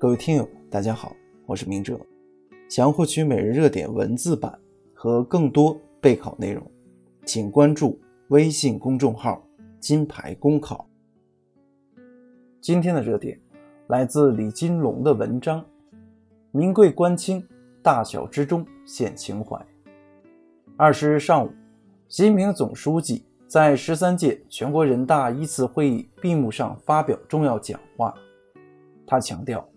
各位听友，大家好，我是明哲。想要获取每日热点文字版和更多备考内容，请关注微信公众号“金牌公考”。今天的热点来自李金龙的文章：“名贵官清，大小之中显情怀。”二十日上午，习近平总书记在十三届全国人大一次会议闭幕上发表重要讲话，他强调。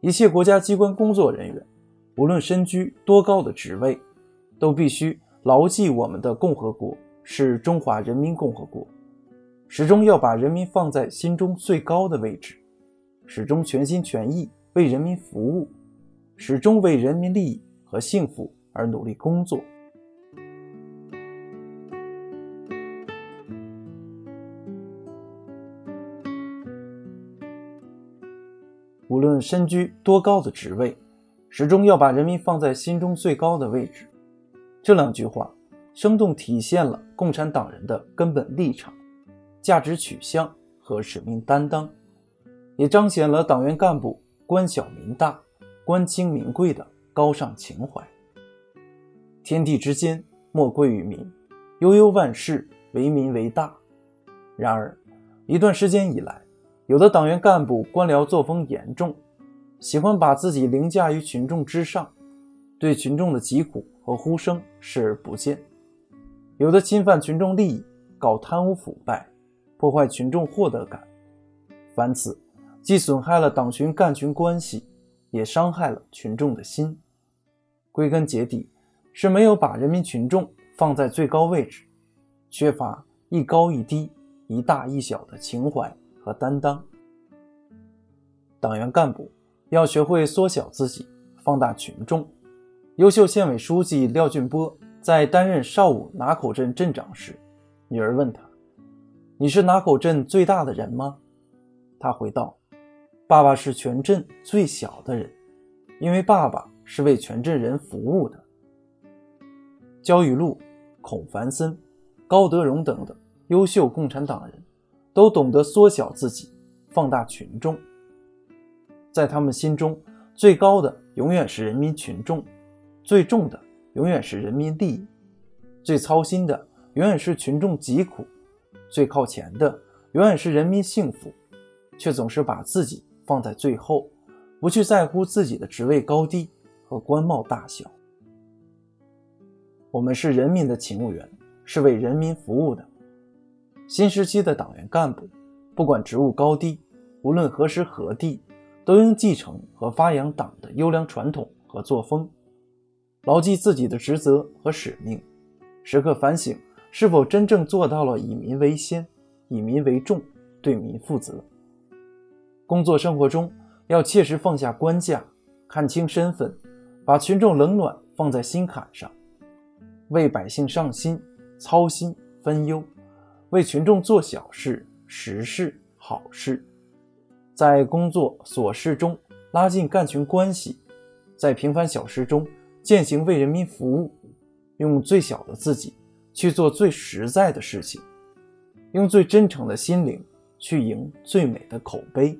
一切国家机关工作人员，无论身居多高的职位，都必须牢记我们的共和国是中华人民共和国，始终要把人民放在心中最高的位置，始终全心全意为人民服务，始终为人民利益和幸福而努力工作。无论身居多高的职位，始终要把人民放在心中最高的位置。这两句话生动体现了共产党人的根本立场、价值取向和使命担当，也彰显了党员干部官小民大、官清民贵的高尚情怀。天地之间，莫贵于民；悠悠万事，为民为大。然而，一段时间以来，有的党员干部官僚作风严重，喜欢把自己凌驾于群众之上，对群众的疾苦和呼声视而不见；有的侵犯群众利益，搞贪污腐败，破坏群众获得感。凡此，既损害了党群干群关系，也伤害了群众的心。归根结底，是没有把人民群众放在最高位置，缺乏一高一低、一大一小的情怀。和担当，党员干部要学会缩小自己，放大群众。优秀县委书记廖俊波在担任邵武拿口镇镇长时，女儿问他：“你是拿口镇最大的人吗？”他回道：“爸爸是全镇最小的人，因为爸爸是为全镇人服务的。”焦裕禄、孔繁森、高德荣等等优秀共产党人。都懂得缩小自己，放大群众。在他们心中，最高的永远是人民群众，最重的永远是人民利益，最操心的永远是群众疾苦，最靠前的永远是人民幸福，却总是把自己放在最后，不去在乎自己的职位高低和官帽大小。我们是人民的勤务员，是为人民服务的。新时期的党员干部，不管职务高低，无论何时何地，都应继承和发扬党的优良传统和作风，牢记自己的职责和使命，时刻反省是否真正做到了以民为先、以民为重、对民负责。工作生活中要切实放下官架，看清身份，把群众冷暖放在心坎上，为百姓上心、操心、分忧。为群众做小事、实事、好事，在工作琐事中拉近干群关系，在平凡小事中践行为人民服务，用最小的自己去做最实在的事情，用最真诚的心灵去赢最美的口碑。